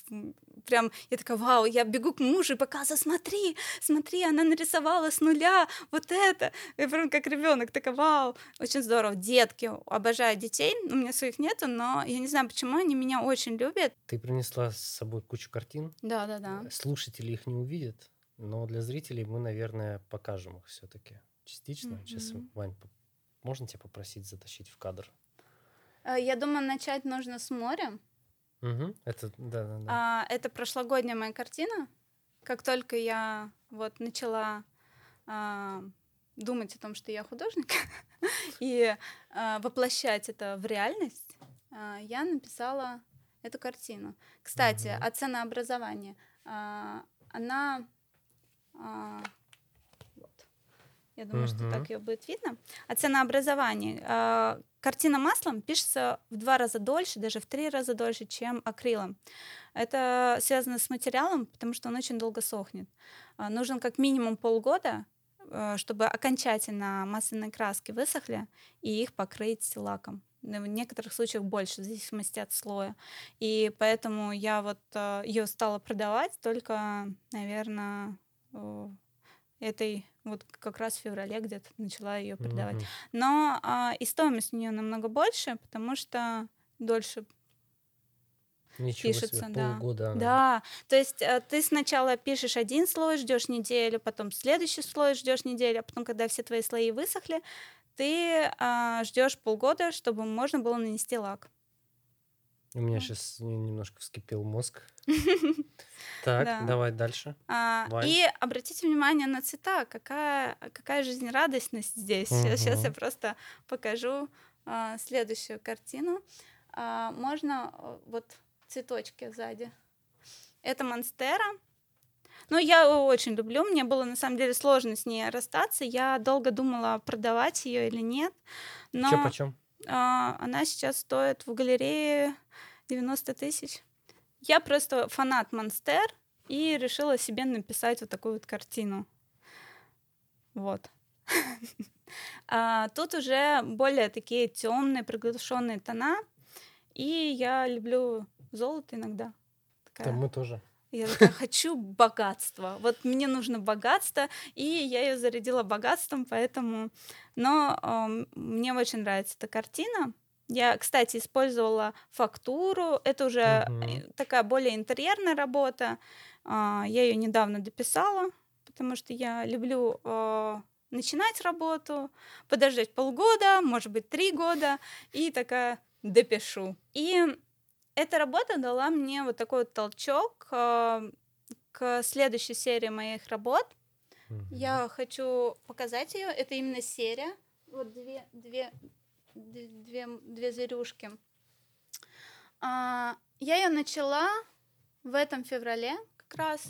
[SPEAKER 2] прям, я такая, вау, я бегу к мужу и показываю, смотри, смотри, она нарисовала с нуля вот это. Я прям как ребенок, такая, вау, очень здорово. Детки, обожаю детей, у меня своих нету, но я не знаю, почему они меня очень любят.
[SPEAKER 1] Ты принесла с собой кучу картин.
[SPEAKER 2] Да, да, да.
[SPEAKER 1] Слушатели их не увидят, но для зрителей мы, наверное, покажем их все-таки частично. Mm-hmm. Сейчас, Вань, можно тебя попросить затащить в кадр?
[SPEAKER 2] Э, я думаю, начать нужно с моря.
[SPEAKER 1] Угу. Это, да, да, да.
[SPEAKER 2] А, это прошлогодняя моя картина. Как только я вот начала а, думать о том, что я художник, и а, воплощать это в реальность, а, я написала эту картину. Кстати, mm-hmm. о ценообразовании. А, она а, я думаю, угу. что так ее будет видно. А ценообразование. Э, картина маслом пишется в два раза дольше, даже в три раза дольше, чем акрилом. Это связано с материалом, потому что он очень долго сохнет. Э, нужен как минимум полгода, э, чтобы окончательно масляные краски высохли и их покрыть лаком в некоторых случаях больше, в зависимости от слоя. И поэтому я вот ее стала продавать только, наверное, этой вот как раз в феврале где-то начала ее продавать. Mm-hmm. Но а, и стоимость у нее намного больше, потому что дольше
[SPEAKER 1] Ничего
[SPEAKER 2] пишется,
[SPEAKER 1] себе,
[SPEAKER 2] да.
[SPEAKER 1] полгода она.
[SPEAKER 2] Да, то есть э, ты сначала пишешь один слой, ждешь неделю, потом следующий слой ждешь неделю, а потом, когда все твои слои высохли, ты а, ждешь полгода, чтобы можно было нанести лак.
[SPEAKER 1] У меня сейчас немножко вскипел мозг. Так,
[SPEAKER 2] Да.
[SPEAKER 1] давай дальше.
[SPEAKER 2] А, и обратите внимание на цвета, какая, какая жизнерадостность здесь. Сейчас, я просто покажу а, следующую картину. А, можно вот цветочки сзади. Это монстера. Ну, я ее очень люблю. Мне было на самом деле сложно с ней расстаться. Я долго думала, продавать ее или нет. Но
[SPEAKER 1] Че почем?
[SPEAKER 2] она сейчас стоит в галерее 90 тысяч. Я просто фанат Монстер и решила себе написать вот такую вот картину. Вот. А, Тут уже более такие темные, приглушенные тона. И я люблю золото иногда.
[SPEAKER 1] Да
[SPEAKER 2] Такая
[SPEAKER 1] мы тоже.
[SPEAKER 2] я такая, хочу богатства. Вот мне нужно богатство, и я ее зарядила богатством, поэтому... Но эм, мне очень нравится эта картина. Я, кстати, использовала фактуру. Это уже э, такая более интерьерная работа. А, Я ее недавно дописала, потому что я люблю э, начинать работу, подождать полгода, может быть, три года, и такая допишу. И эта работа дала мне вот такой вот толчок э, к следующей серии моих работ.
[SPEAKER 1] Мгм.
[SPEAKER 2] Я хочу показать ее. Это именно серия. Вот две, две, две, две зверюшки. А, я ее начала в этом феврале как раз.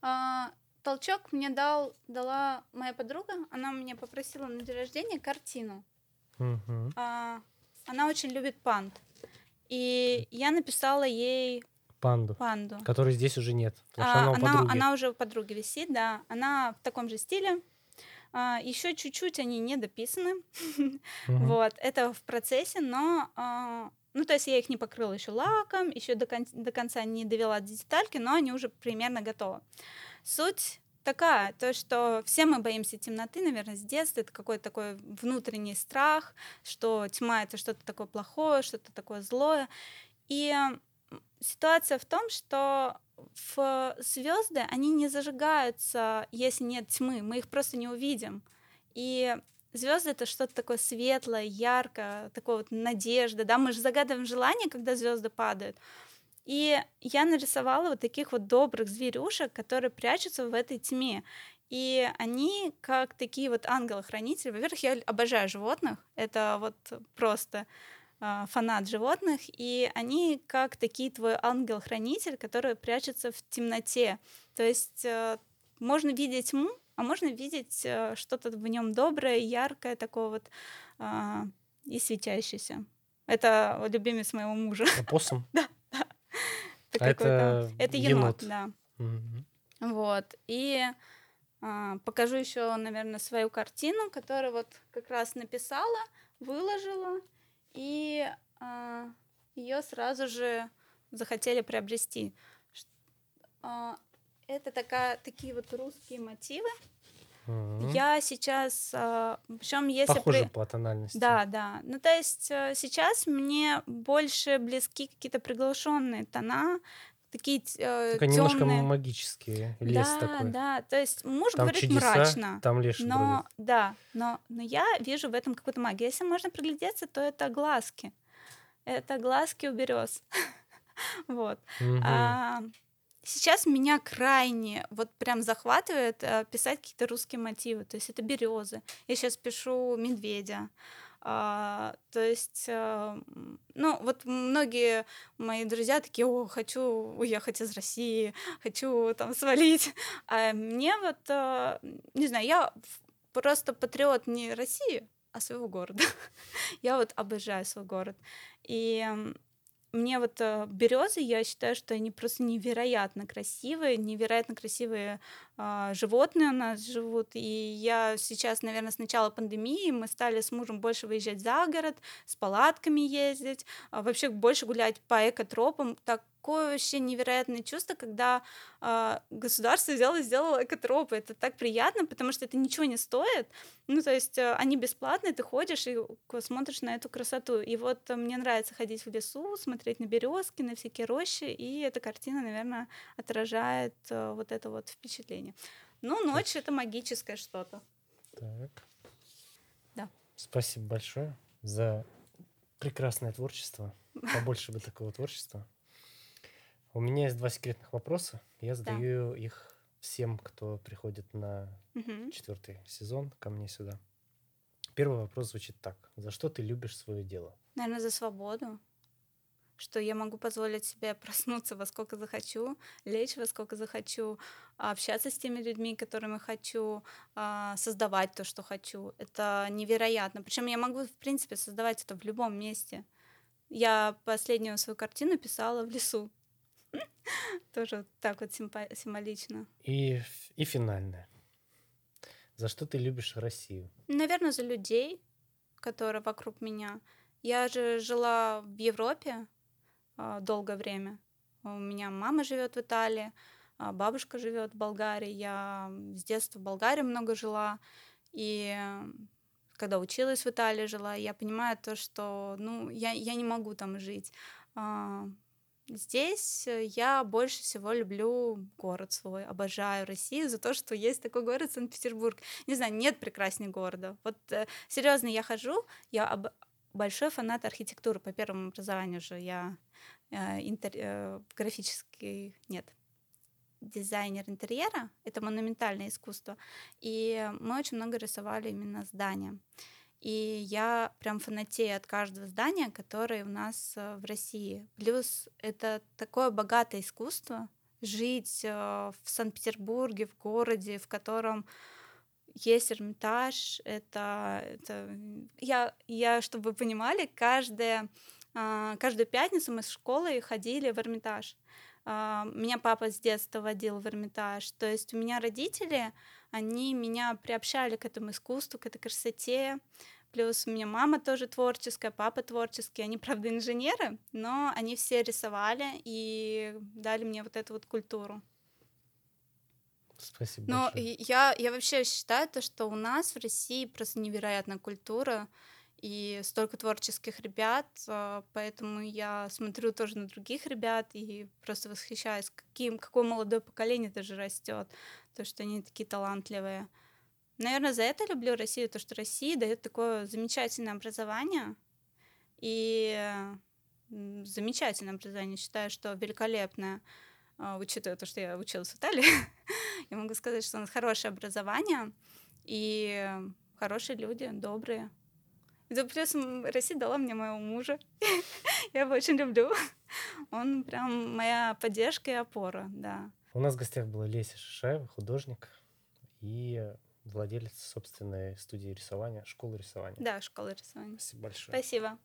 [SPEAKER 2] А, толчок мне дал, дала моя подруга. Она меня попросила на день рождения картину.
[SPEAKER 1] Мгм.
[SPEAKER 2] А, она очень любит панд. И я написала ей
[SPEAKER 1] Панду,
[SPEAKER 2] панду.
[SPEAKER 1] которой здесь уже нет, потому что
[SPEAKER 2] А,
[SPEAKER 1] она у
[SPEAKER 2] она,
[SPEAKER 1] подруги.
[SPEAKER 2] она уже у подруги висит, да. Она в таком же стиле. Еще чуть-чуть они не дописаны.
[SPEAKER 1] Мгм.
[SPEAKER 2] Вот, это в процессе, но а, ну, то есть я их не покрыла еще лаком, еще до, кон- до конца не довела до детальки, но они уже примерно готовы. Суть такая, то, что все мы боимся темноты, наверное, с детства. Это какой-то такой внутренний страх, что тьма — это что-то такое плохое, что-то такое злое. И ситуация в том, что в звезды они не зажигаются, если нет тьмы, мы их просто не увидим. И звезды это что-то такое светлое, яркое, такое вот надежда, да, мы же загадываем желание, когда звезды падают. И я нарисовала вот таких вот добрых зверюшек, которые прячутся в этой тьме. И они как такие вот ангелы-хранители. Во-первых, я обожаю животных. Это вот просто фанат животных. И они как такие твой ангел-хранитель, который прячется в темноте. То есть э, можно видеть тьму, а можно видеть э, что-то в нем доброе, яркое, такое вот а, и светящееся. Это любимец моего мужа.
[SPEAKER 1] Опоссум?
[SPEAKER 2] Это
[SPEAKER 1] А
[SPEAKER 2] какой-то-
[SPEAKER 1] это
[SPEAKER 2] это енот,
[SPEAKER 1] енот.
[SPEAKER 2] да. Вот. И а, покажу еще, наверное, свою картину, которую вот как раз написала, выложила, и ее сразу же захотели приобрести. А, это такая, такие вот русские мотивы.
[SPEAKER 1] Мгм.
[SPEAKER 2] Я сейчас, причем если
[SPEAKER 1] Похоже
[SPEAKER 2] при-
[SPEAKER 1] по тональности.
[SPEAKER 2] да, да. Ну, то есть э, сейчас мне больше близки какие-то приглушенные тона, такие
[SPEAKER 1] Такой немножко
[SPEAKER 2] темные.
[SPEAKER 1] магический лес
[SPEAKER 2] да,
[SPEAKER 1] такой.
[SPEAKER 2] да. То есть муж
[SPEAKER 1] Там
[SPEAKER 2] говорит
[SPEAKER 1] чудеса,
[SPEAKER 2] мрачно.
[SPEAKER 1] там леший
[SPEAKER 2] Но
[SPEAKER 1] бродит.
[SPEAKER 2] да, но, но я вижу в этом какую-то магию. Если можно приглядеться, то это глазки. Это глазки у берез. Вот.
[SPEAKER 1] Мгм.
[SPEAKER 2] А, сейчас меня крайне вот прям захватывает э, писать какие-то русские мотивы. То есть это березы. Я сейчас пишу медведя. А, то есть, м, ну, вот многие мои друзья такие, о, хочу уехать из России, хочу там свалить. А мне вот, э, не знаю, я просто патриот не России, а своего города. я вот обожаю свой город. И мне вот березы, я считаю, что они просто невероятно красивые, невероятно красивые а, животные у нас живут. И я сейчас, наверное, с начала пандемии мы стали с мужем больше выезжать за город, с палатками ездить, а, вообще больше гулять по экотропам. Так такое вообще невероятное чувство, когда э, государство взяло и сделало экотропы. Это так приятно, потому что это ничего не стоит. Ну, то есть э, они бесплатные, ты ходишь и смотришь на эту красоту. И вот э, мне нравится ходить в лесу, смотреть на березки, на всякие рощи, и эта картина, наверное, отражает э, вот это вот впечатление. Ну, ночь — это магическое что-то.
[SPEAKER 1] Так.
[SPEAKER 2] Да.
[SPEAKER 1] Спасибо большое за прекрасное творчество. Побольше бы такого творчества. У меня есть два секретных вопроса. Я задаю да. их всем, кто приходит на угу. четвертый сезон ко мне сюда. Первый вопрос звучит так. За что ты любишь свое дело?
[SPEAKER 2] Наверное, за свободу что я могу позволить себе проснуться во сколько захочу, лечь во сколько захочу, общаться с теми людьми, которыми хочу, а, создавать то, что хочу. Это невероятно. Причем я могу, в принципе, создавать это в любом месте. Я последнюю свою картину писала в лесу. Тоже так вот символично.
[SPEAKER 1] И, и финальное. За что ты любишь Россию?
[SPEAKER 2] Наверное, за людей, которые вокруг меня. Я же жила в Европе, долгое время. У меня мама живет в Италии, а, бабушка живет в Болгарии. Я с детства в Болгарии много жила. И когда училась в Италии, жила, я понимаю то, что ну, я, я не могу там жить. А, здесь я больше всего люблю город свой, обожаю Россию за то, что есть такой город Санкт-Петербург. Не знаю, нет прекраснее города. Вот э, серьезно, я хожу, я об, большой фанат архитектуры. По первому образованию же я э, интер, э, графический, нет, дизайнер интерьера. Это монументальное искусство. И мы очень много рисовали именно здания. И я прям фанатею от каждого здания, которое у нас э, в России. Плюс это такое богатое искусство, жить э, в Санкт-Петербурге, в городе, в котором есть Эрмитаж, это, это я, я, чтобы вы понимали, каждая, каждую пятницу мы с школы ходили в Эрмитаж. А, меня папа с детства водил в Эрмитаж. То есть у меня родители, они меня приобщали к этому искусству, к этой красоте. Плюс у меня мама тоже творческая, папа творческий. Они, правда, инженеры, но они все рисовали и дали мне вот эту вот культуру.
[SPEAKER 1] Спасибо
[SPEAKER 2] Но большое. я, я вообще считаю то, что у нас в России просто невероятная культура и столько творческих ребят, а, поэтому я смотрю тоже на других ребят и просто восхищаюсь, каким, какое молодое поколение даже растет, то, что они такие талантливые. Наверное, за это люблю Россию, то, что Россия дает такое замечательное образование, и замечательное образование, считаю, что великолепное. А, учитывая то, что я училась в Италии, я могу сказать, что у нас хорошее образование и хорошие люди, добрые. И плюс Россия дала мне моего мужа. я его очень люблю. Он прям моя поддержка и опора, да.
[SPEAKER 1] У нас в гостях была Леся Шишаева, художник и владелец собственной студии рисования, школы рисования.
[SPEAKER 2] Да, школы рисования.
[SPEAKER 1] Спасибо большое.
[SPEAKER 2] Спасибо.